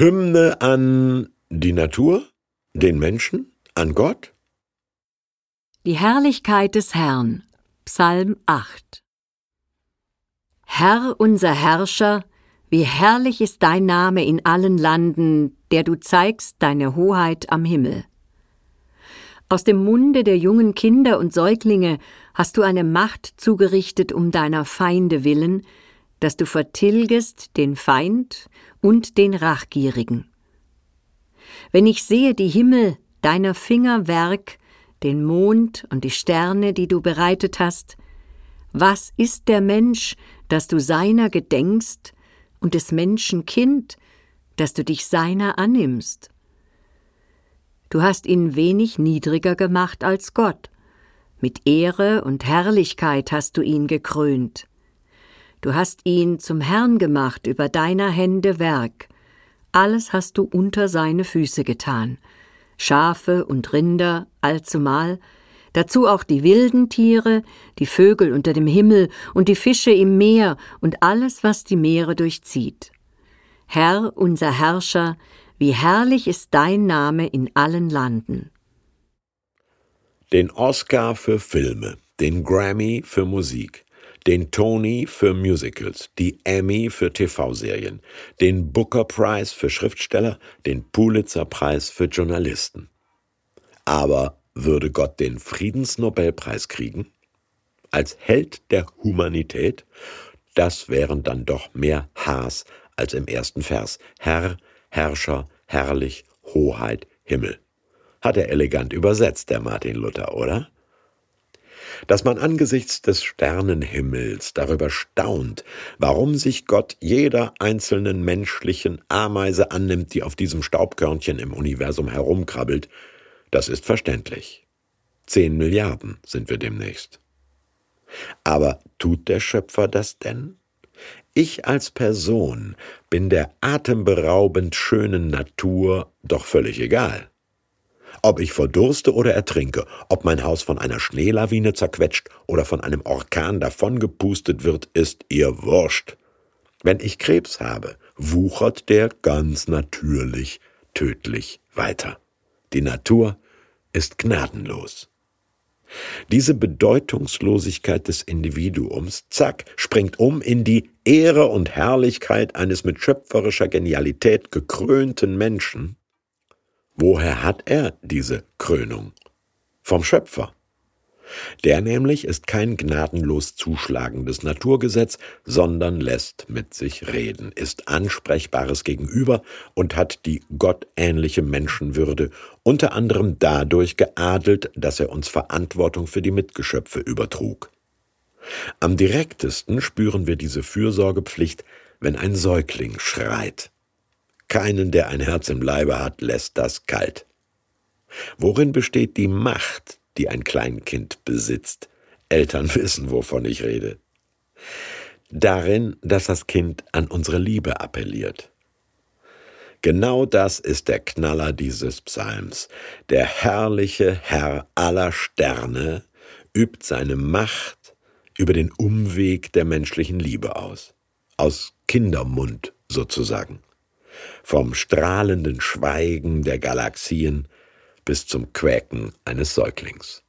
Hymne an die Natur, den Menschen, an Gott? Die Herrlichkeit des Herrn. Psalm 8. Herr unser Herrscher, wie herrlich ist dein Name in allen Landen, der du zeigst deine Hoheit am Himmel. Aus dem Munde der jungen Kinder und Säuglinge hast du eine Macht zugerichtet um deiner Feinde willen, dass du vertilgest den Feind und den Rachgierigen. Wenn ich sehe die Himmel, deiner Finger Werk, den Mond und die Sterne, die du bereitet hast, was ist der Mensch, dass du seiner gedenkst, und des Menschen Kind, dass du dich seiner annimmst? Du hast ihn wenig niedriger gemacht als Gott. Mit Ehre und Herrlichkeit hast du ihn gekrönt. Du hast ihn zum Herrn gemacht über deiner Hände Werk. Alles hast du unter seine Füße getan. Schafe und Rinder allzumal, dazu auch die wilden Tiere, die Vögel unter dem Himmel und die Fische im Meer und alles, was die Meere durchzieht. Herr, unser Herrscher, wie herrlich ist dein Name in allen Landen. Den Oscar für Filme, den Grammy für Musik, den Tony für Musicals, die Emmy für TV-Serien, den Booker Prize für Schriftsteller, den Pulitzer Preis für Journalisten. Aber würde Gott den Friedensnobelpreis kriegen? Als Held der Humanität? Das wären dann doch mehr Haas als im ersten Vers. Herr, Herrscher, herrlich, Hoheit, Himmel. Hat er elegant übersetzt, der Martin Luther, oder? Dass man angesichts des Sternenhimmels darüber staunt, warum sich Gott jeder einzelnen menschlichen Ameise annimmt, die auf diesem Staubkörnchen im Universum herumkrabbelt, das ist verständlich. Zehn Milliarden sind wir demnächst. Aber tut der Schöpfer das denn? Ich als Person bin der atemberaubend schönen Natur doch völlig egal. Ob ich verdurste oder ertrinke, ob mein Haus von einer Schneelawine zerquetscht oder von einem Orkan davongepustet wird, ist ihr wurscht. Wenn ich Krebs habe, wuchert der ganz natürlich tödlich weiter. Die Natur ist gnadenlos. Diese Bedeutungslosigkeit des Individuums, zack, springt um in die Ehre und Herrlichkeit eines mit schöpferischer Genialität gekrönten Menschen. Woher hat er diese Krönung? Vom Schöpfer. Der nämlich ist kein gnadenlos zuschlagendes Naturgesetz, sondern lässt mit sich reden, ist ansprechbares Gegenüber und hat die gottähnliche Menschenwürde unter anderem dadurch geadelt, dass er uns Verantwortung für die Mitgeschöpfe übertrug. Am direktesten spüren wir diese Fürsorgepflicht, wenn ein Säugling schreit. Keinen, der ein Herz im Leibe hat, lässt das kalt. Worin besteht die Macht, die ein Kleinkind besitzt. Eltern wissen, wovon ich rede. Darin, dass das Kind an unsere Liebe appelliert. Genau das ist der Knaller dieses Psalms. Der herrliche Herr aller Sterne übt seine Macht über den Umweg der menschlichen Liebe aus. Aus Kindermund sozusagen. Vom strahlenden Schweigen der Galaxien bis zum Quäken eines Säuglings.